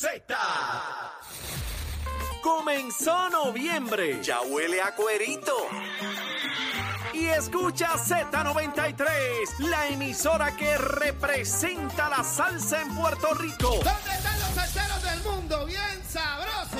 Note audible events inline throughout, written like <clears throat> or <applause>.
Z. Comenzó noviembre. Ya huele a cuerito. Y escucha Z93, la emisora que representa la salsa en Puerto Rico. ¿Dónde están los salseros del mundo? Bien sabrosos.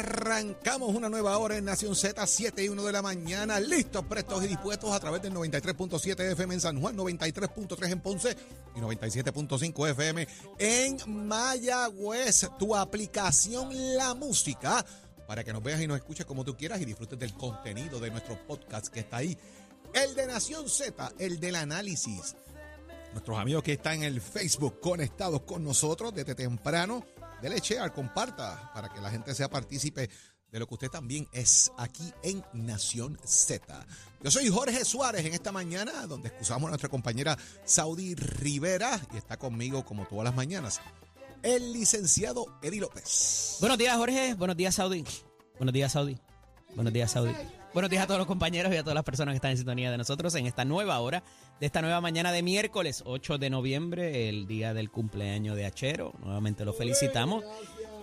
Arrancamos una nueva hora en Nación Z, 7 y 1 de la mañana. Listos, prestos y dispuestos a través del 93.7 FM en San Juan, 93.3 en Ponce y 97.5 FM en Mayagüez. Tu aplicación La Música para que nos veas y nos escuches como tú quieras y disfrutes del contenido de nuestro podcast que está ahí. El de Nación Z, el del análisis. Nuestros amigos que están en el Facebook conectados con nosotros desde temprano, dele share, comparta para que la gente sea partícipe de lo que usted también es aquí en Nación Z. Yo soy Jorge Suárez en esta mañana, donde excusamos a nuestra compañera Saudi Rivera y está conmigo como todas las mañanas el licenciado Eddie López. Buenos días, Jorge. Buenos días, Saudi. Buenos días, Saudi. Buenos días, Saudi. Buenos días a todos los compañeros y a todas las personas que están en sintonía de nosotros en esta nueva hora, de esta nueva mañana de miércoles 8 de noviembre, el día del cumpleaños de Achero. Nuevamente lo felicitamos.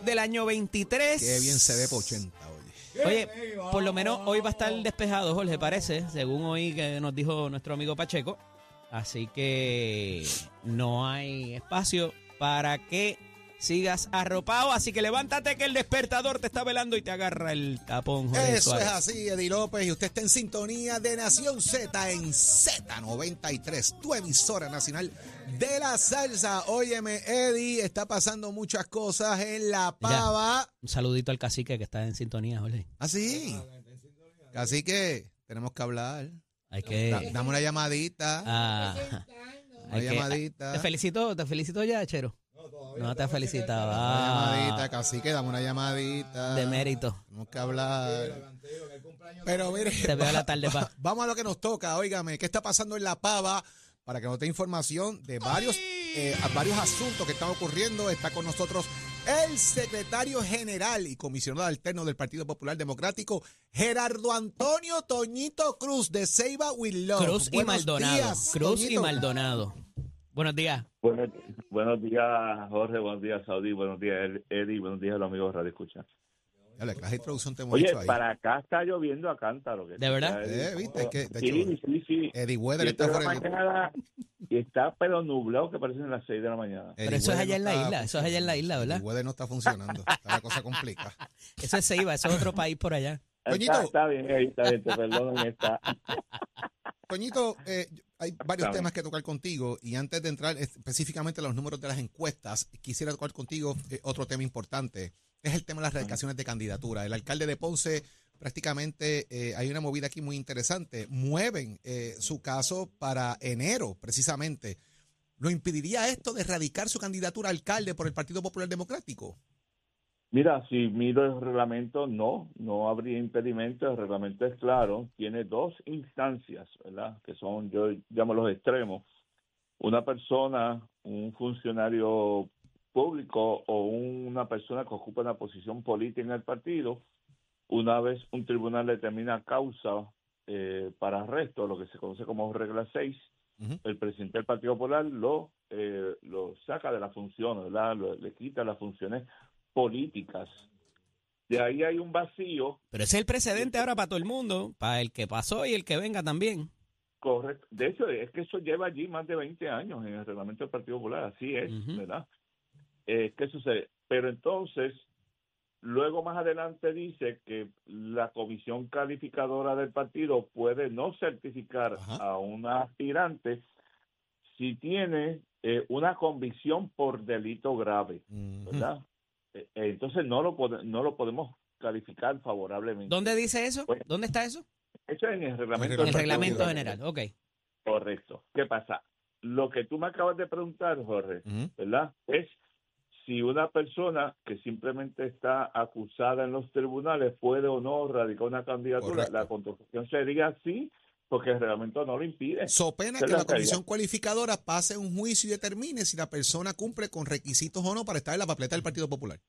Del año 23. Qué bien se ve por 80, oye. Oye, por lo menos hoy va a estar despejado, Jorge, parece, según hoy que nos dijo nuestro amigo Pacheco. Así que no hay espacio para que sigas arropado. Así que levántate que el despertador te está velando y te agarra el tapón. Jorge Eso Suárez. es así, Eddie López, y usted está en sintonía de Nación Z en Z93, tu emisora nacional de la salsa. Óyeme, Eddie, está pasando muchas cosas en La Pava. Un saludito al cacique que está en sintonía, Jorge. Así. Así que tenemos que hablar. Hay que. Da- dame una llamadita. ah, una hay que- llamadita. te felicito, te felicito ya, Chero. No te felicitaba. Una llamadita, cacique, dame una llamadita. de mérito. Tenemos que hablar. Pero mire, Te veo a la tarde, pa. <laughs> vamos a lo que nos toca. Óigame, ¿qué está pasando en La Pava? Para que nos dé información de varios, eh, varios asuntos que están ocurriendo. Está con nosotros el secretario general y comisionado alterno del Partido Popular Democrático, Gerardo Antonio Toñito Cruz, de Ceiba Willow. Cruz y Maldonado. días, Cruz y. Maldonado. Buenos días. Buenos, buenos días, Jorge. Buenos días, Saudi. Buenos días, Eddie. Buenos días, los amigos de Radio Escucha. Ya, la clase de introducción te hemos Oye, hecho ahí. para acá está lloviendo a cántaro. que ¿De verdad? está- Eh, viste, es que, de sí, hecho, sí, sí. Eddie Y Weather está fuera de- mañana y está pero nublado que parecen las 6 de la mañana. Pero eso es allá en la está isla. Eso es allá en la isla, ¿verdad? El weather no está funcionando. Está la cosa complica. <laughs> Eso es Ceiba. Eso es otro país por allá. Está, está bien, ahí está bien, te perdonan esta. <laughs> Toñito, eh, hay varios temas que tocar contigo y antes de entrar específicamente a los números de las encuestas, quisiera tocar contigo eh, otro tema importante. Es el tema de las radicaciones de candidatura. El alcalde de Ponce prácticamente eh, hay una movida aquí muy interesante. Mueven eh, su caso para enero, precisamente. ¿Lo impediría esto de radicar su candidatura a alcalde por el Partido Popular Democrático? Mira, si miro el reglamento, no, no habría impedimento. El reglamento es claro. Tiene dos instancias, ¿verdad? Que son, yo llamo los extremos. Una persona, un funcionario público o una persona que ocupa una posición política en el partido, una vez un tribunal determina causa eh, para arresto, lo que se conoce como regla 6, Ujú. el presidente del Partido Popular lo, eh, lo saca de las funciones, ¿verdad? Lo- le quita las funciones políticas. De ahí hay un vacío, Pero ese es el precedente ahora para todo el mundo, para el que pasó y el que venga también. correcto. De hecho, es que eso lleva allí más de 20 años en el reglamento del Partido Popular, así es. ¿verdad? Eh, ¿Qué sucede? Pero entonces, luego más adelante dice que la comisión calificadora del partido puede no certificar a una aspirante si tiene eh, una convicción por delito grave. ¿verdad? Entonces no lo no lo podemos calificar favorablemente. ¿Dónde dice eso? Bueno. ¿Dónde está eso? Eso es en el reglamento. En el reglamento general. Ok. Correcto. ¿Qué pasa? lo que tú me acabas de preguntar, Jorge. ¿verdad? Es si una persona que simplemente está acusada en los tribunales puede o no radicar una candidatura. Correcto. La contestación sería sí, porque el reglamento no lo impide. So pena que la comisión cualificadora pase un juicio y determine si la persona cumple con requisitos o no para estar en la papeleta del Partido Popular.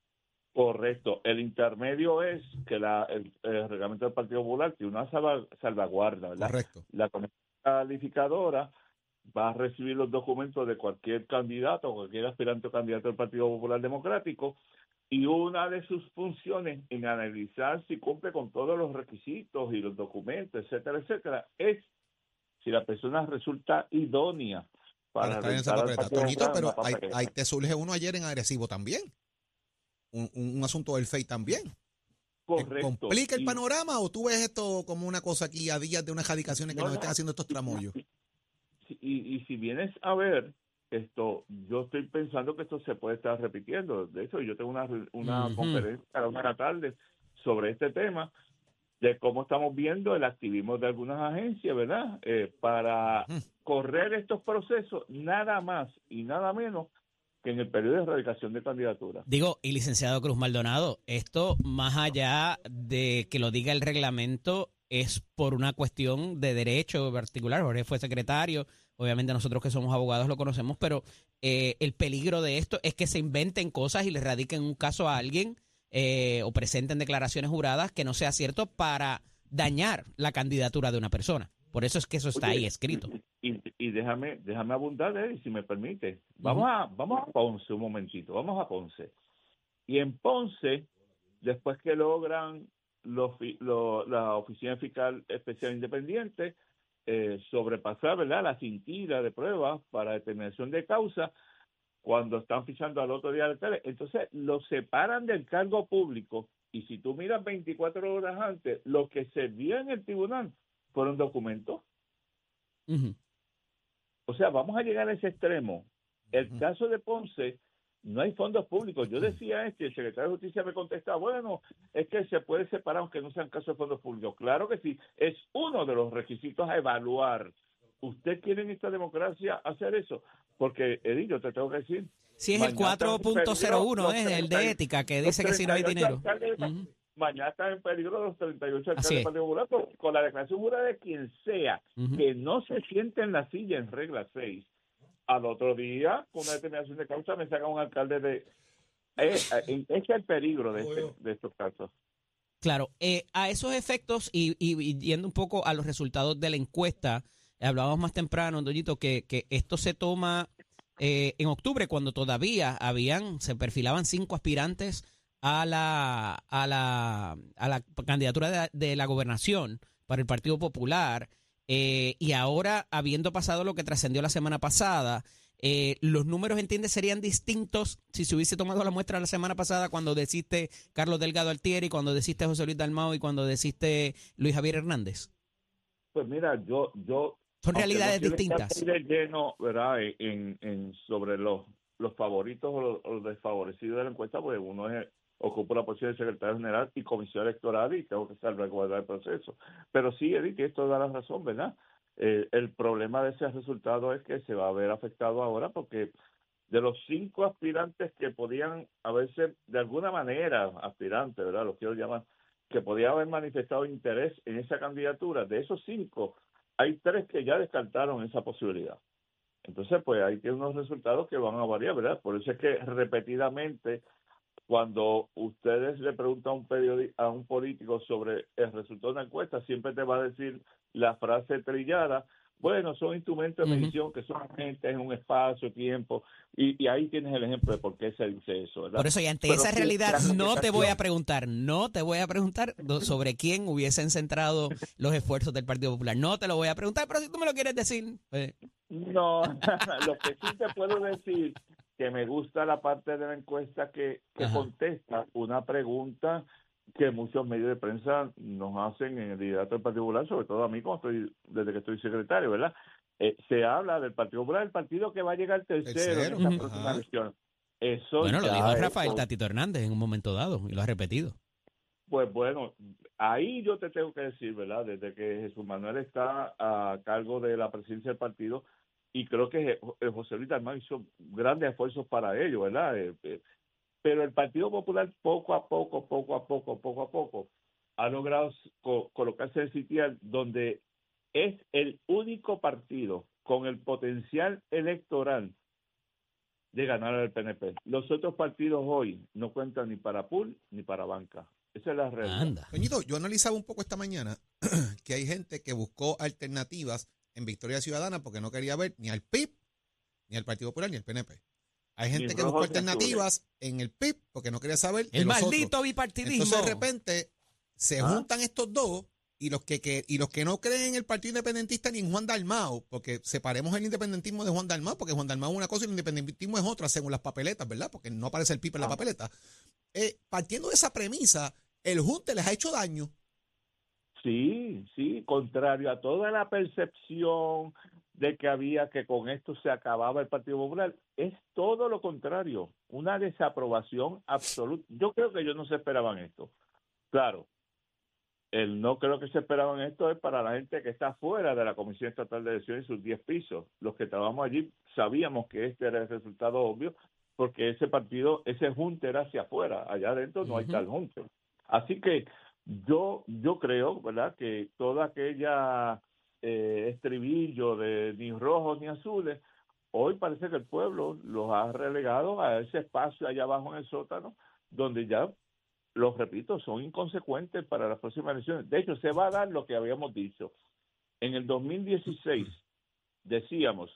Correcto. El intermedio es que la, el, el reglamento del Partido Popular tiene una salva- salvaguarda, ¿verdad? Correcto. La comisión calificadora va a recibir los documentos de cualquier candidato, cualquier aspirante o candidato del Partido Popular Democrático, y una de sus funciones en analizar si cumple con todos los requisitos y los documentos, etcétera, etcétera, es si la persona resulta idónea Para para, estar en esa Toñito, pero papeleta. ahí te surge uno ayer en agresivo también. Un, un- un asunto del FEI también. ¿Te Correcto. ¿Complica el Y- panorama o tú ves esto como una cosa aquí a días de unas radicaciones que No, nos no. están haciendo estos tramoyos? y, y si vienes a ver esto, yo estoy pensando que esto se puede estar repitiendo. De hecho, yo tengo una, una conferencia a la una tarde sobre este tema, de cómo estamos viendo el activismo de algunas agencias, ¿verdad? Eh, para correr estos procesos, nada más y nada menos que en el periodo de erradicación de candidatura. Digo, y licenciado Cruz Maldonado, esto más allá de que lo diga el reglamento, es por una cuestión de derecho particular. Jorge fue secretario, obviamente nosotros que somos abogados lo conocemos, pero eh, el peligro de esto es que se inventen cosas y le radiquen un caso a alguien eh, o presenten declaraciones juradas que no sea cierto para dañar la candidatura de una persona. Por eso es que eso está Oye, ahí escrito. Y, y déjame, déjame abundar, Eddie, si me permite. Vamos a, vamos a Ponce un momentito, vamos a Ponce. Y en Ponce, después que logran los, fi- lo- la Oficina Fiscal Especial Independiente eh, sobrepasar ¿verdad? la cintila de pruebas para determinación de causa, cuando están fichando al otro día del tele, entonces lo separan del cargo público y si tú miras 24 horas antes, lo que se vio en el tribunal fueron documentos. O sea, vamos a llegar a ese extremo. El caso de Ponce, no hay fondos públicos. Yo decía es que el secretario de Justicia me contesta, bueno, es que se puede separar aunque no sean casos de fondos públicos. Claro que sí, es uno de los requisitos a evaluar. ¿Usted quiere en esta democracia hacer eso? Porque, Edith, yo te tengo que decir, Si es el Mañana están en 4.01, peligro es el de ética que dice que si no hay 38 dinero. Mañana están en peligro los 38 alcaldes del. Partido Popular con la declaración jurada de quien sea que no se siente en la silla en regla 6. Al otro día, con una determinación de causa, me saca un alcalde de... Eh, eh, ese es el peligro de, este- de estos casos. Claro, eh, a esos efectos y, y- y yendo un poco a los resultados de la encuesta, hablábamos más temprano, Doñito, que, que esto se toma eh, en octubre cuando todavía habían, se perfilaban cinco aspirantes a la, a la, a la candidatura de, de la gobernación para el Partido Popular eh, y ahora, habiendo pasado lo que trascendió la semana pasada, eh, los números, entiende, serían distintos si se hubiese tomado la muestra la semana pasada cuando deciste Carlos Delgado Altieri, cuando deciste José Luis Dalmao y cuando deciste Luis Javier Hernández. Pues mira, yo... yo Son realidades no distintas. de lleno, ¿verdad? En, en- sobre los, los favoritos o los, o los desfavorecidos de la encuesta, pues uno es ocupo la posición de secretario general y comisión electoral y tengo que salvaguardar el proceso. Pero sí, Edith, tienes toda la razón, ¿verdad? Eh, el problema de ese resultado es que se va a ver afectado ahora porque de los cinco aspirantes que podían haberse, de alguna manera, aspirantes, ¿verdad? Los quiero llamar, que podían haber manifestado interés en esa candidatura, de esos cinco, hay tres que ya descartaron esa posibilidad. Entonces, pues ahí tiene unos resultados que van a variar, ¿verdad? Por eso es que repetidamente, cuando ustedes le preguntan a un, periodi- a un político sobre el resultado de una encuesta, siempre te va a decir la frase trillada, bueno, son instrumentos de medición que son agentes en un espacio, tiempo, y, y ahí tienes el ejemplo de por qué se dice eso, ¿verdad? Por eso, y ante Pero esa realidad, no te voy a preguntar, no te voy a preguntar sobre quién hubiesen centrado los esfuerzos del Partido Popular. No te lo voy a preguntar, pero si tú me lo quieres decir, eh, No, <laughs> lo que sí te puedo decir que me gusta la parte de la encuesta que, contesta una pregunta que muchos medios de prensa nos hacen en el liderato del Partido Popular, sobre todo a mí como estoy, desde que estoy secretario, ¿verdad? Eh, se habla del Partido Popular, el partido que va a llegar tercero, Tercero, en esta próxima elección. Eso bueno, lo dijo Rafael. Tatito Hernández en un momento dado y lo ha repetido. Pues bueno, ahí yo te tengo que decir, ¿verdad? Desde que Jesús Manuel está a cargo de la presidencia del partido, y creo que eh, José Luis Dalmau hizo grandes esfuerzos para ello, ¿verdad? Eh, eh, pero el Partido Popular poco a poco, poco a poco, poco a poco, ha logrado colocarse en sitial donde es el único partido con el potencial electoral de ganar al PNP. Los otros partidos hoy no cuentan ni para pool ni para banca. Esa es la realidad. Anda. Yo analizaba un poco esta mañana <clears throat> que hay gente que buscó alternativas en Victoria Ciudadana porque no quería ver ni al PIB, ni al Partido Popular, ni al PNP. Hay gente que ni alternativas en el PIB porque no quería saber de El los maldito otros. bipartidismo. Entonces de repente se Ah. juntan estos dos y los que, que- y los que no creen en el Partido Independentista ni en Juan Dalmao, porque separemos el independentismo de Juan Dalmao, porque Juan Dalmao es una cosa y el independentismo es otra, según las papeletas, ¿verdad? Porque no aparece el PIB en la Ah. papeleta. Eh, partiendo de esa premisa, el junte les ha hecho daño. Sí, sí, contrario a toda la percepción de que había que con esto se acababa el Partido Popular, es todo lo contrario, una desaprobación absoluta. Yo creo que ellos no se esperaban esto. Claro, el no creo que se esperaban esto es para la gente que está fuera de la Comisión Estatal de Elecciones y sus 10 pisos. Los que trabajamos allí sabíamos que este era el resultado obvio porque ese partido, ese junte era hacia afuera, allá adentro no hay tal junte. Así que yo yo creo, ¿verdad?, que toda aquella eh, estribillo de ni rojos ni azules, hoy parece que el pueblo los ha relegado a ese espacio allá abajo en el sótano, donde ya, los repito, son inconsecuentes para las próximas elecciones. De hecho, se va a dar lo que habíamos dicho. En el 2016 decíamos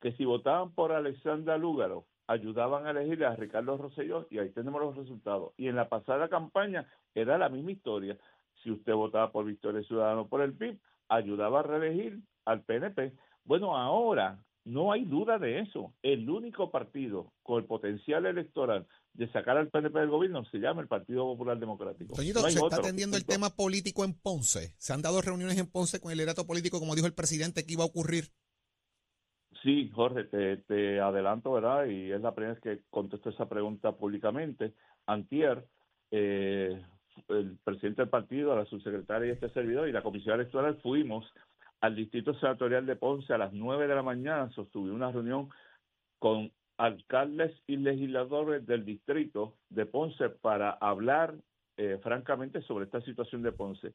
que si votaban por Alexandra Lúgaro, ayudaban a elegir a Ricardo Rosselló y ahí tenemos los resultados. Y en la pasada campaña era la misma historia. Si usted votaba por Victoria Ciudadana o por el PIB, ayudaba a reelegir al PNP. Bueno, ahora no hay duda de eso. El único partido con el potencial electoral de sacar al PNP del gobierno se llama el Partido Popular Democrático. Toñito, No se está atendiendo el tema político en Ponce. Se han dado reuniones en Ponce con el liderato político, como dijo el presidente, que iba a ocurrir. Sí, Jorge, te, te adelanto, ¿verdad? Y es la primera vez que contesto esa pregunta públicamente. Antier, eh, el presidente del partido, la subsecretaria y este servidor y la comisión electoral fuimos al distrito senatorial de Ponce a las 9 de la mañana, sostuvimos una reunión con alcaldes y legisladores del distrito de Ponce para hablar eh, francamente sobre esta situación de Ponce.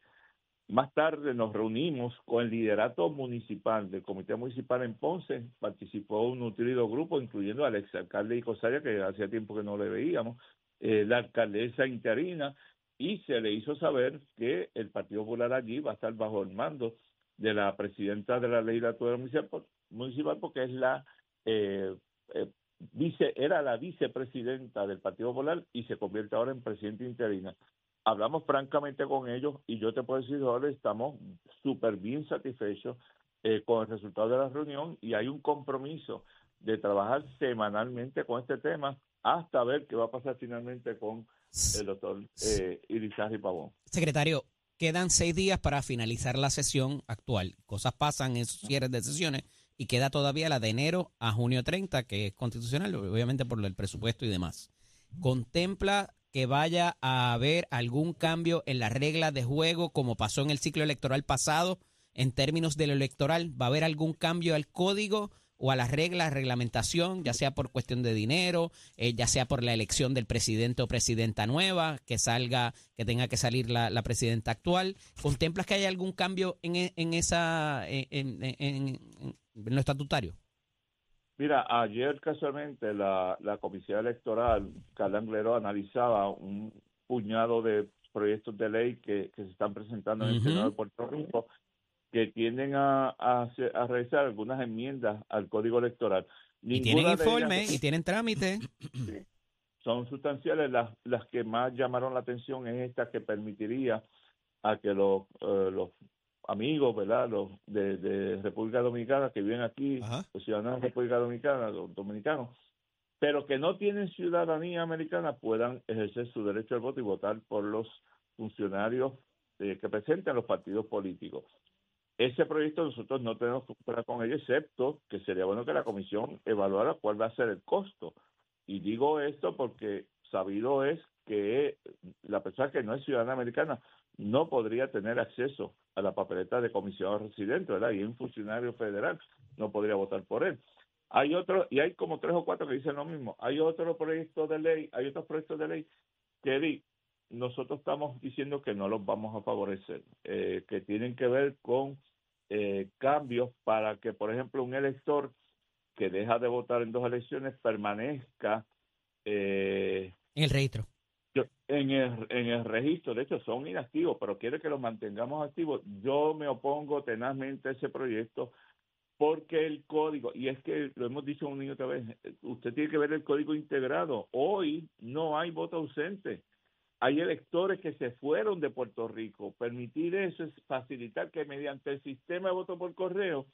Más tarde nos reunimos con el liderato municipal del Comité Municipal en Ponce. Participó un nutrido grupo, incluyendo al exalcalde de Icosaria, que hacía tiempo que no le veíamos, eh, la alcaldesa interina, y se le hizo saber que el Partido Popular allí va a estar bajo el mando de la presidenta de la legislatura municipal porque es la eh, eh, vice, era la vicepresidenta del Partido Popular y se convierte ahora en presidenta interina hablamos francamente con ellos y yo te puedo decir, Jorge, estamos súper bien satisfechos eh, con el resultado de la reunión y hay un compromiso de trabajar semanalmente con este tema hasta ver qué va a pasar finalmente con el doctor eh, Irizarry Pavón. Secretario, quedan seis días para finalizar la sesión actual. Cosas pasan en esos cierres de sesiones y queda todavía la de enero a junio 30, que es constitucional, obviamente por el presupuesto y demás. ¿Contempla que vaya a haber algún cambio en las reglas de juego como pasó en el ciclo electoral pasado en términos de lo electoral? ¿Va a haber algún cambio al código o a las reglas, reglamentación, ya sea por cuestión de dinero, eh, ya sea por la elección del presidente o presidenta nueva, que salga, que tenga que salir la, presidenta actual? ¿Contemplas que haya algún cambio en, e- en esa en- en- en lo estatutario? Mira, ayer casualmente la, la Comisión Electoral, Carla Anglero, analizaba un puñado de proyectos de ley que, que se están presentando en el. Senado de Puerto Rico que tienden a, a, realizar algunas enmiendas al Código Electoral. Y Ninguna tienen de ellas informe y tienen trámite. son sustanciales. Las, las que más llamaron la atención es esta que permitiría a que los, eh, los amigos, ¿verdad? Los de, de República Dominicana que viven aquí, Ajá. los ciudadanos de República Dominicana, los dominicanos, pero que no tienen ciudadanía americana puedan ejercer su derecho al voto y votar por los funcionarios eh, que presentan los partidos políticos. Ese proyecto nosotros no tenemos que comparar con ello, excepto que sería bueno que la comisión evaluara cuál va a ser el costo. Y digo esto porque sabido es que la persona que no es ciudadana americana no podría tener acceso a la papeleta de comisionado residente, ¿verdad? Y un funcionario federal no podría votar por él. Hay otro, y hay como tres o cuatro que dicen lo mismo. Hay otro proyecto de ley, hay otros proyectos de ley que nosotros estamos diciendo que no los vamos a favorecer, eh, que tienen que ver con eh, cambios para que, por ejemplo, un elector que deja de votar en dos elecciones permanezca eh, En el registro. En el, en el registro, de hecho son inactivos, pero quiere que los mantengamos activos. Yo me opongo tenazmente a ese proyecto porque el código, y es que lo hemos dicho una y otra vez, usted tiene que ver el código integrado. Hoy no hay voto ausente. Hay electores que se fueron de Puerto Rico. Permitir eso es facilitar que mediante el sistema de voto por correo,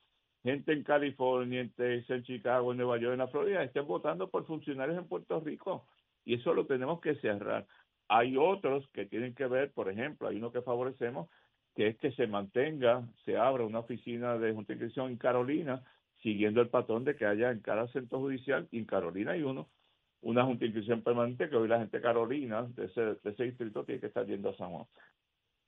gente en California, en Texas, en Chicago, en Nueva York, en la Florida, estén votando por funcionarios en Puerto Rico y eso lo tenemos que cerrar. Hay otros que tienen que ver, por ejemplo, hay uno que favorecemos, que es que se mantenga, se abra una oficina de junta de inscripción en Carolina, siguiendo el patrón de que haya en cada centro judicial, y en Carolina hay uno, una junta de inscripción permanente, que hoy la gente de Carolina, de ese, de ese distrito, tiene que estar yendo a San Juan.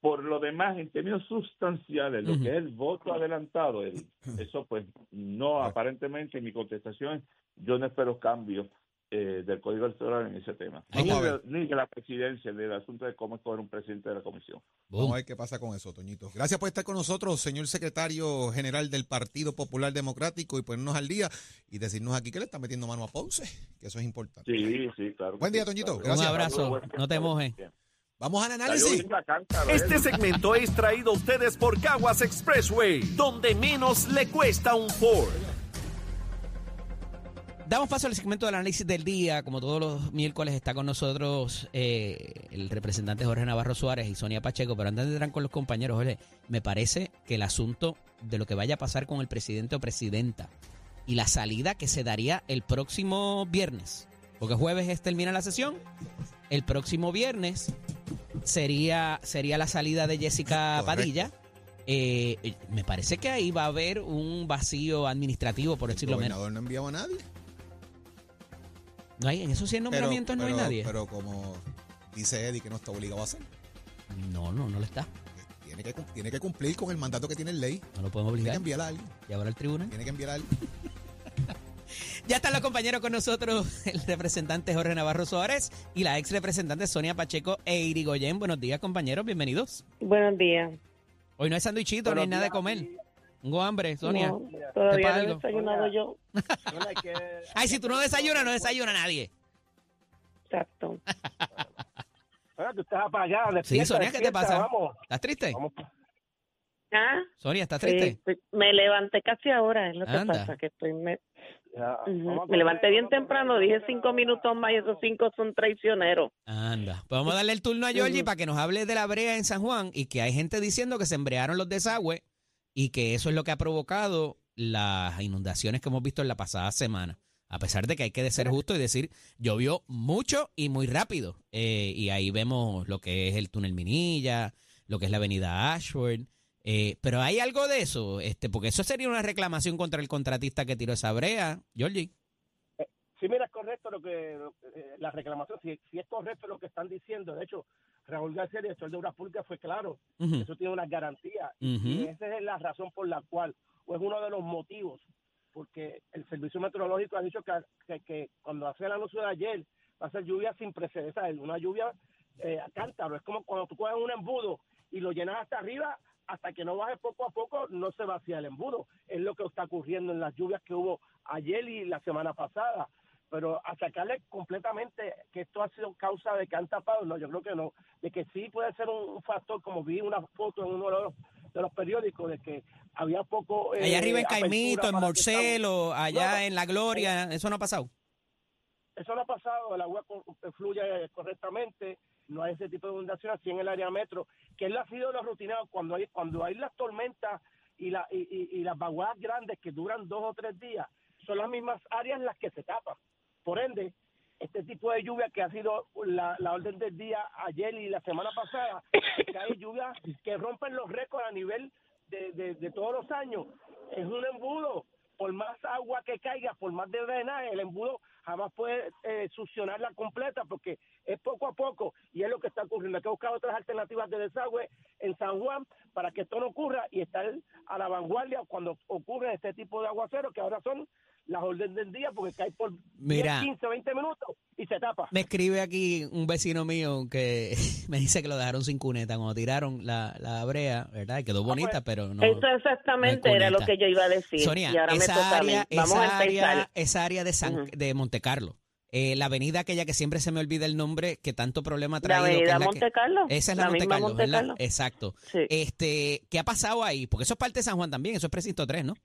Por lo demás, en términos sustanciales, lo que es el voto adelantado, el- eso pues no, aparentemente mi contestación es, yo no espero cambios eh, del Código Electoral en ese tema. Ni de, ni de la presidencia, ni del asunto de cómo escoger un presidente de la comisión. Vamos a ver qué pasa con eso, Toñito. Gracias por estar con nosotros, señor secretario general del Partido Popular Democrático, y ponernos al día y decirnos aquí que le está metiendo mano a Ponce, que eso es importante. Sí, sí, claro. Buen día, sí, Toñito. claro. Gracias. Un abrazo. No te mojes. Vamos al análisis. a Este segmento es traído a ustedes por Caguas Expressway, donde menos le cuesta un Ford. Damos paso al segmento del análisis del día. Como todos los miércoles está con nosotros eh, el representante Jorge Navarro Suárez y Sonia Pacheco. Pero antes de entrar con los compañeros, Jorge, me parece que el asunto de lo que vaya a pasar con el presidente o presidenta y la salida que se daría el próximo viernes, porque jueves es- termina la sesión, el próximo viernes sería, sería la salida de Jessica Correcto. Padilla. Eh, eh, me parece que ahí va a haber un vacío administrativo, por El decirlo menos. gobernador no enviaba a nadie. No hay, en esos 100 Pero- nombramientos no hay pero- nadie. Pero como dice Eddie que no está obligado a hacer, no, no, no lo está. tiene que, tiene que cumplir con el mandato que tiene la ley. No lo podemos Tiene que obligar. enviar a alguien. Llevar al tribunal. Tiene que enviar a alguien. <laughs> Ya están los compañeros con nosotros, el representante Jorge Navarro Suárez y la ex representante Sonia Pacheco e Irigoyen. Buenos días, compañeros, bienvenidos. Buenos días. Hoy no hay sándwichito, no hay nada de comer. Tengo hambre, Sonia. No, ¿Te todavía no he desayunado yo. Ay, si tú no desayunas, no desayuna nadie. Exacto. Ahora tú estás apagada, Sí, Sonia, ¿qué te pasa? Vamos, ¿Estás triste? vamos. Ah, Sonia, ¿estás triste? me levanté casi ahora, es lo que Anda. pasa, que estoy... Me, Ya, me levanté bien temprano, dije cinco minutos más y esos cinco son traicioneros. Anda. Pues vamos a darle el turno a Georgie para que nos hable de la brea en San Juan y que hay gente diciendo que se embrearon los desagües y que eso es lo que ha provocado las inundaciones que hemos visto en la pasada semana. A pesar de que hay que ser justo y decir, llovió mucho y muy rápido. Eh, y ahí vemos lo que es el túnel Minilla, lo que es la avenida Ashford. Eh, pero hay algo de eso, este, porque eso sería una reclamación contra el contratista que tiró esa brea, Georgie. Sí, mira, es correcto lo que eh, la reclamación, si, si es correcto lo que están diciendo. De hecho, Raúl García, director de Obras Públicas, fue claro. Eso tiene una garantía. Y- esa es la razón por la cual, o es uno de los motivos, porque el Servicio Meteorológico ha dicho que, que, que cuando hace el anuncio de ayer va a ser lluvia sin precedentes, una lluvia eh, a cántaro. Es como cuando tú coges un embudo y lo llenas hasta arriba, hasta que no baje poco a poco, no se vacía el embudo. Es lo que está ocurriendo en las lluvias que hubo ayer y la semana pasada. Pero achacarle completamente que esto ha sido causa de que han tapado, no, yo creo que no. De que sí puede ser un, factor, como vi una foto en uno de los, de los periódicos, de que había poco... eh, Allá arriba en Caimito, en Morcelo, allá No. en La Gloria, eso no ha pasado. Eso no ha pasado, el agua co- fluye correctamente, no hay ese tipo de inundaciones, así en el área metro, que él ha sido los rutinados cuando hay cuando hay las tormentas y, la, y, y- y las vaguadas grandes que duran dos o tres días, son las mismas áreas las que se tapan. Por ende, este tipo de lluvia que ha sido la, orden del día ayer y la semana pasada, que hay lluvias que rompen los récords a nivel de, de, de todos los años, es un embudo. por más agua que caiga, por más de drenaje, el embudo jamás puede eh, succionarla completa porque es poco a poco y es lo que está ocurriendo. Hay que buscar otras alternativas de desagüe en San Juan para que esto no ocurra y estar a la vanguardia cuando ocurre este tipo de aguaceros que ahora son las órdenes del día porque cae por Mira. 10, 15, 20 minutos y se tapa. Me escribe aquí un vecino mío que <laughs> me dice que lo dejaron sin cuneta cuando tiraron la, la brea, ¿verdad? Y Quedó bonita, pero no. Eso exactamente no era lo que yo iba a decir. Sonia, y ahora me esa toca a mí. área, Vamos esa a área, esa área de, San, de Monte Carlo, eh, la avenida aquella que siempre se me olvida el nombre, que tanto problema ha La traído. que avenida es la que- Monte Carlo. esa es la, Monte misma Carlo, Monte. Exacto. Sí. Este, ¿Qué ha pasado ahí? Porque eso es parte de San Juan también, eso es precinto 3, ¿no?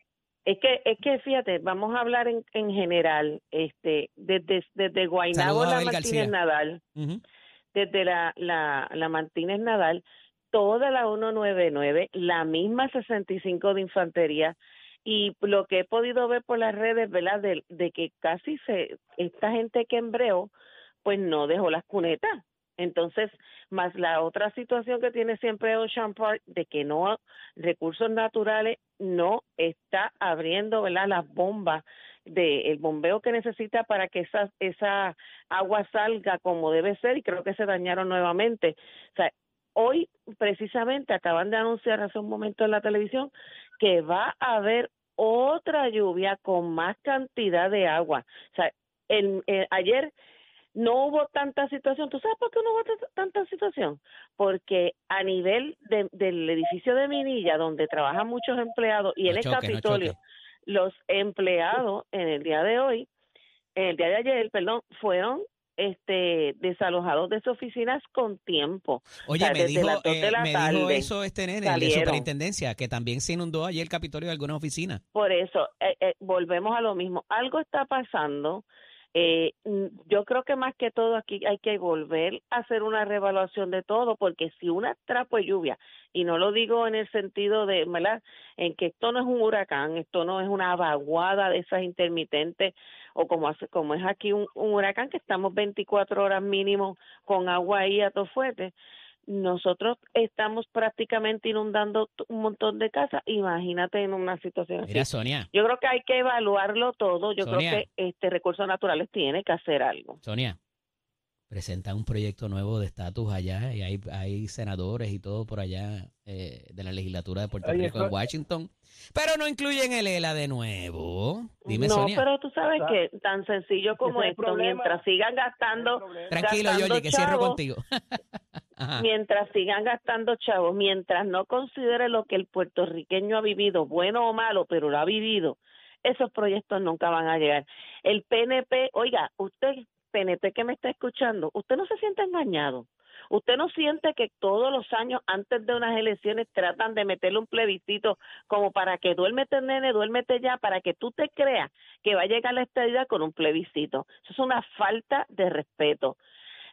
Es que, es que fíjate, vamos a hablar en, en general, este, desde, desde Guaynabo, la Martínez. Nadal, desde la, la, la Martínez Nadal, toda la 199, la misma 65 de infantería, y lo que he podido ver por las redes, ¿verdad? De, de que casi se, esta gente que embreó, pues no dejó las cunetas. Entonces, más la otra situación que tiene siempre Ocean Park, de que no, recursos naturales no está abriendo. Las bombas de el bombeo que necesita para que esa, esa agua salga como debe ser y creo que se dañaron nuevamente. O sea, hoy precisamente acaban de anunciar hace un momento en la televisión que va a haber otra lluvia con más cantidad de agua. O sea, el, eh, ayer no hubo tanta situación. ¿Tú sabes por qué no hubo tanta, situación? Porque a nivel de- del edificio de Minilla, donde trabajan muchos empleados, y en No el choque, Capitolio, los empleados en el día de hoy, en el día de ayer, perdón, fueron este desalojados de sus oficinas con tiempo. Oye, O sea, me dijo, eh, me dijo tarde eso este nene, el de superintendencia, que también se inundó ayer el Capitolio de algunas oficinas. Por eso, eh, eh, volvemos a lo mismo. Algo está pasando. Eh, yo creo que más que todo aquí hay que volver a hacer una reevaluación de todo, porque si una trapo de lluvia, y no lo digo en el sentido de, ¿verdad? En que esto no es un huracán, esto no es una vaguada de esas intermitentes, o como hace, como es aquí un, un huracán que estamos 24 horas mínimo con agua ahí a todo fuerte. Nosotros estamos prácticamente inundando un montón de casas. Imagínate en una situación así. Mira, Sonia, Yo creo que hay que evaluarlo todo. Yo Sonia. creo que este Recursos Naturales tiene que hacer algo. Sonia, presenta un proyecto nuevo de estatus allá y hay, hay senadores y todo por allá eh, de la legislatura de Puerto Oye, Rico en Washington, pero no incluyen el ELA de nuevo. Dime, no, Sonia. pero tú sabes que tan sencillo como es esto, problema. mientras sigan gastando, Tranquilo, gastando Yoyi, que cierro contigo. <laughs> Mientras sigan gastando chavos, mientras no considere lo que el puertorriqueño ha vivido, bueno o malo, pero lo ha vivido, esos proyectos nunca van a llegar. El PNP, oiga, usted, PNP que me está escuchando, usted no se siente engañado. Usted no siente que todos los años antes de unas elecciones tratan de meterle un plebiscito como para que duérmete nene, duérmete ya, para que tú te creas que va a llegar la estabilidad con un plebiscito. Eso es una falta de respeto.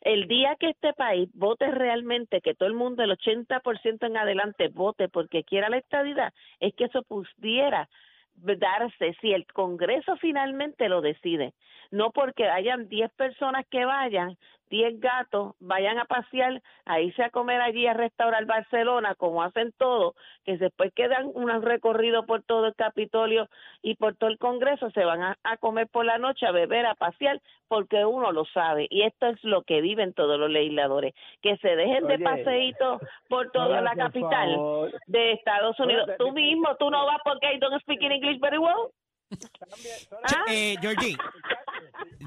El día que este país vote realmente, que todo el mundo, el 80% en adelante, vote porque quiera la estabilidad, es que eso pudiera darse si el Congreso finalmente lo decide. No porque hayan 10 personas que vayan, 10 gatos, vayan a pasear, a irse a comer allí a restaurar Barcelona, como hacen todos, que después quedan un recorrido por todo el Capitolio y por todo el Congreso, se van a, a comer por la noche, a beber, a pasear, porque uno lo sabe. Y esto es lo que viven todos los legisladores, que se dejen de paseíto por toda la capital favor. de Estados Unidos. Tú mismo, tú no vas porque I don't speak English very well. Eh, Georgie,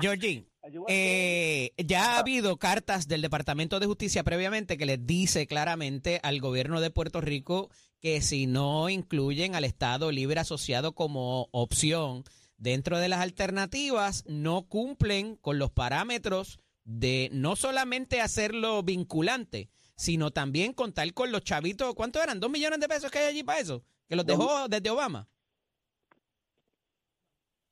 Georgie, eh, ya ha habido cartas del Departamento de Justicia previamente que les dice claramente al gobierno de Puerto Rico que si no incluyen al Estado Libre Asociado como opción dentro de las alternativas, no cumplen con los parámetros de no solamente hacerlo vinculante, sino también contar con los chavitos. ¿Cuánto eran? ¿Dos millones de pesos que hay allí para eso? Que los dejó desde Obama.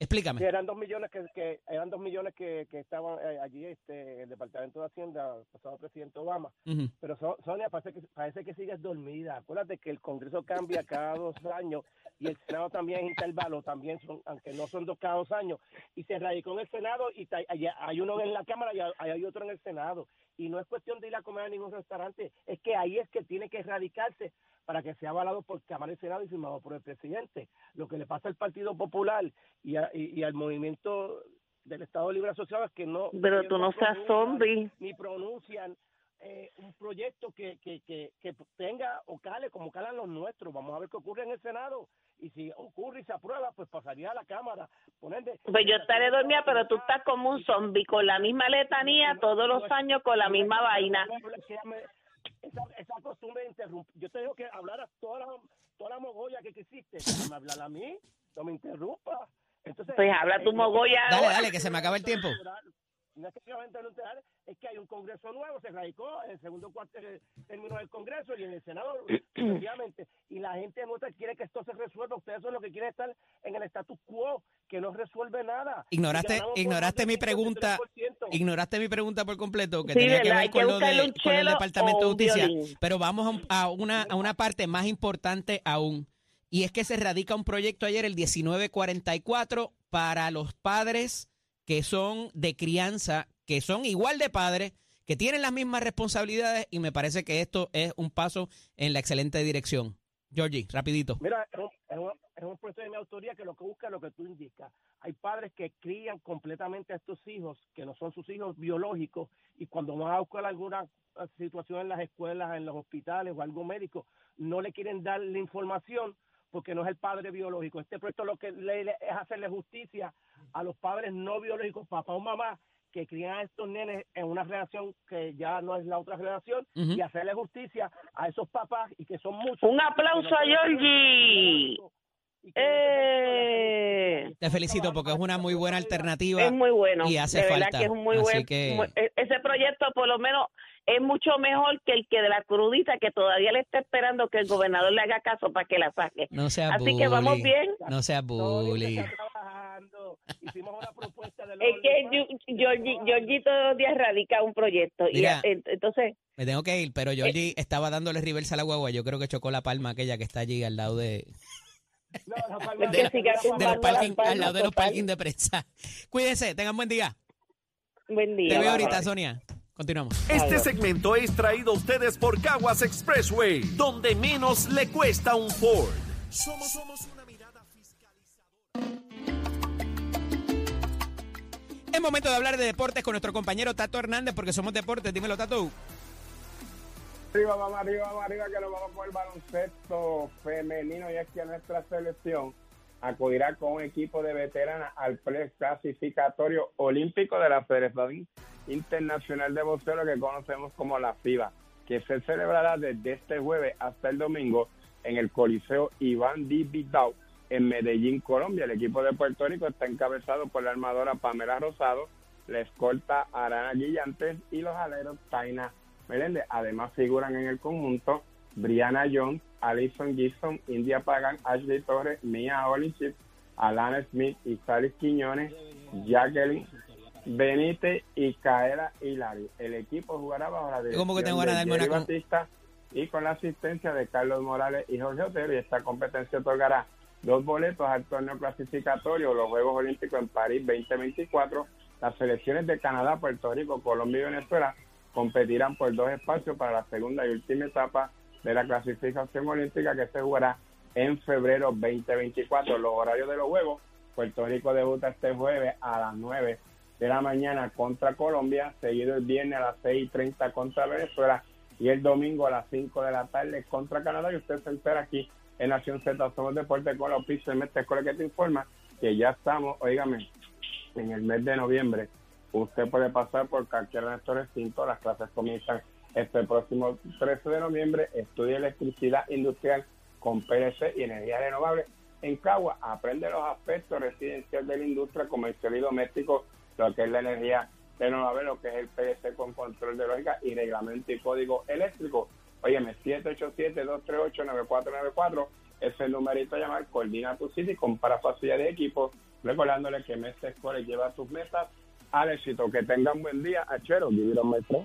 Explícame. Sí, eran dos millones que, que eran dos millones que, que estaban eh, allí este el departamento de hacienda el pasado presidente Obama Ujú. pero So- Sonia parece que parece que sigues dormida acuérdate que el Congreso cambia cada dos años y el Senado también es intervalo también son aunque no son dos cada dos años y se radicó en el Senado y hay, hay uno en la Cámara y hay, hay otro en el Senado y no es cuestión de ir a comer a ningún restaurante es que ahí es que tiene que radicarse para que sea avalado por Cámara y Senado y firmado por el presidente. Lo que le pasa al Partido Popular y, a- y- y al movimiento del Estado Libre Asociado es que no... Pero tú no seas zombie. Ni pronuncian eh, un proyecto que, que, que, que tenga o cale como calan los nuestros. Vamos a ver qué ocurre en el Senado. Y si ocurre y se aprueba, pues pasaría a la Cámara. Pues yo estaré dormida, pero tú estás como un zombie, con la misma letanía todos los años, con la misma vaina. Esa, esa costumbre de interrumpir. Yo tengo que hablar a toda la, toda la mogolla que existe. Me hablar a mí, no me interrumpa. Entonces, Pues habla tu mogolla Dale, dale, que se me acaba el tiempo. No es que se va a enterar, es que hay un Congreso nuevo, se radicó en el segundo cuarto término del Congreso y en el Senado, <clears throat> efectivamente. Y la gente nuestra quiere que esto se resuelva. Ustedes son los que quieren estar en el status quo, que no resuelve nada. Ignoraste, ignoraste mi pregunta, 53%. ignoraste mi pregunta por completo, que Sí, tenía que ver con que lo, de, con el chelo Departamento o de Justicia. violín. Pero vamos a, un- a una, a una parte más importante aún. Y es que se radica un proyecto ayer, el 1944, para los padres que son de crianza, que son igual de padres, que tienen las mismas responsabilidades, y me parece que esto es un paso en la excelente dirección. Georgie, rapidito. Mira, es un, es un- es un proyecto de mi autoría que lo que busca es lo que tú indicas. Hay padres que crían completamente a estos hijos, que no son sus hijos biológicos, y cuando van a buscar alguna eh, situación en las escuelas, en los hospitales o algo médico, no le quieren dar la información porque no es el padre biológico. Este proyecto lo que le- es hacerle justicia a los padres no biológicos, papá o mamá, que crían a estos nenes en una relación que ya no es la otra relación, y hacerle justicia a esos papás, y que son muchos. Un aplauso a Georgie. Eh, Te felicito porque es una muy buena alternativa. es muy bueno. Y hace de verdad falta. que es un muy Así buen. que- muy- e- ese proyecto, por lo menos, es mucho mejor que el que de la crudita, que todavía le está esperando que el gobernador le haga caso para que la saque. No Así que vamos bien. No seas bully. Hicimos una propuesta de Es que los días radica un proyecto. Mira. y eh, entonces, Me tengo que ir, pero Georgie estaba dándole reversa a la guagua. Yo creo que chocó la palma aquella que está allí al lado de, de los parking, al lado de los parking de prensa. <laughs> Cuídense, tengan buen día. buen día. Te veo ahorita, bye. Sonia. Continuamos. Este segmento es traído a ustedes por Caguas Expressway, donde menos le cuesta un Ford. Somos, somos una mirada Es momento de hablar de deportes con nuestro compañero Tato Hernández, porque somos deportes. Dímelo, Tato. Arriba, vamos arriba, vamos arriba, que nos vamos por el baloncesto femenino y es que nuestra selección acudirá con un equipo de veteranas al clasificatorio olímpico de la Federación Internacional de Boxeo, que conocemos como la FIBA, que se celebrará desde este jueves hasta el domingo en el Coliseo Iván Di Vidal en Medellín, Colombia. El equipo de Puerto Rico está encabezado por la armadora Pamela Rosado, la escolta Arana Guillantes y los aleros Taina Además figuran en el conjunto Brianna Jones, Alison Gibson, India Pagan, Ashley Torres, Mia Olichip, Alana Smith, Isalis Quiñones, Jacqueline Benítez y Kaela Hilary. El equipo jugará bajo la dirección que tengo de Jerry una Batista y con la asistencia de Carlos Morales y Jorge Otero y esta competencia otorgará dos boletos al torneo clasificatorio los Juegos Olímpicos en París 2024. Las selecciones de Canadá, Puerto Rico, Colombia y Venezuela competirán por dos espacios para la segunda y última etapa de la clasificación olímpica que se jugará en febrero 2024. Los horarios de los Juegos, Puerto Rico debuta este jueves a las 9 de la mañana contra Colombia, seguido el viernes a las 6 y 30 contra Venezuela y el domingo a las 5 de la tarde contra Canadá. Y usted se entera aquí en Nación Z, Somos Deporte con la oficio de Mestre que te informa que ya estamos, oígame, en el mes de noviembre. Usted puede pasar por cualquiera de estos. Las clases comienzan este próximo 13 de noviembre. Estudia electricidad industrial con PLC y energía renovable. En Cagua aprende los aspectos residenciales de la industria comercial y doméstico, lo que es la energía renovable, lo que es el PLC con control de lógica y reglamento y código eléctrico. Óyeme, 787-238-9494 es el numerito a llamar, coordina tu sitio y compara facilidad de equipo, recordándole que Mestre Escuela lleva tus metas al éxito. Que tengan buen día, achero, vivieron maestro.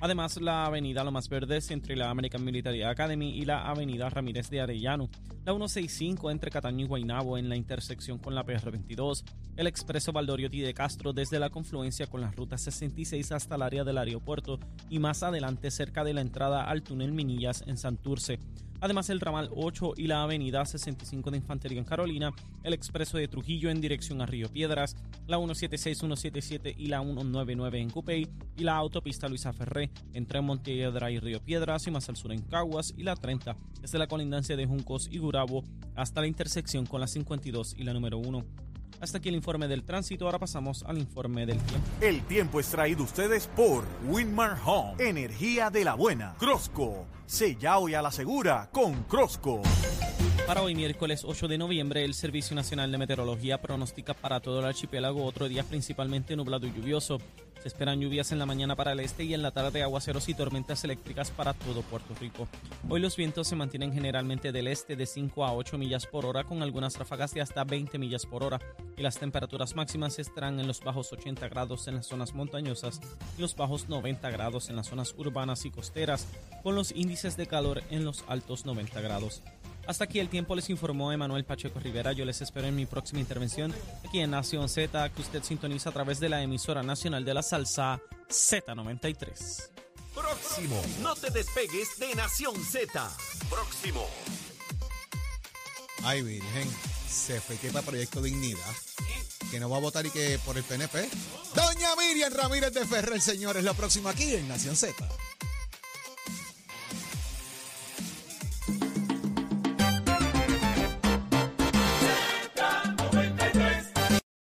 Además, la avenida Lomas Verdes entre la American Military Academy y la avenida Ramírez de Arellano, la 165 entre Cataño y Guaynabo en la intersección con la PR22, el expreso Valdoriotti de Castro desde la confluencia con la ruta 66 hasta el área del aeropuerto y más adelante cerca de la entrada al túnel Minillas en Santurce. Además, el ramal 8 y la avenida 65 de Infantería en Carolina, el expreso de Trujillo en dirección a Río Piedras, la 176, 177 y la 199 en Cupey y la autopista Luisa Ferré entre Montiedra y Río Piedras y más al sur en Caguas y la 30 desde la colindancia de Juncos y Gurabo hasta la intersección con la 52 y la número 1. Hasta aquí el informe del tránsito, ahora pasamos al informe del tiempo. El tiempo es traído ustedes por Winmar Home, energía de la buena. Crosco, sella hoy a la segura con Crosco. Para hoy miércoles 8 de noviembre, el Servicio Nacional de Meteorología pronostica para todo el archipiélago otro día principalmente nublado y lluvioso. Se esperan lluvias en la mañana para el este y en la tarde aguaceros y tormentas eléctricas para todo Puerto Rico. Hoy los vientos se mantienen generalmente del este de 5 a 8 millas por hora con algunas ráfagas de hasta 20 millas por hora y las temperaturas máximas estarán en los bajos 80 grados en las zonas montañosas y los bajos 90 grados en las zonas urbanas y costeras con los índices de calor en los altos 90 grados. Hasta aquí el tiempo les informó Emanuel Pacheco Rivera. Yo les espero en mi próxima intervención aquí en Nación Z, que usted sintoniza a través de la emisora nacional de la salsa Z93. Próximo. No te despegues de Nación Z. Próximo. Ay, Virgen, se fue que para Proyecto Dignidad, que no va a votar y que por el PNP. Doña Miriam Ramírez de Ferrer, señores, la próxima aquí en Nación Z.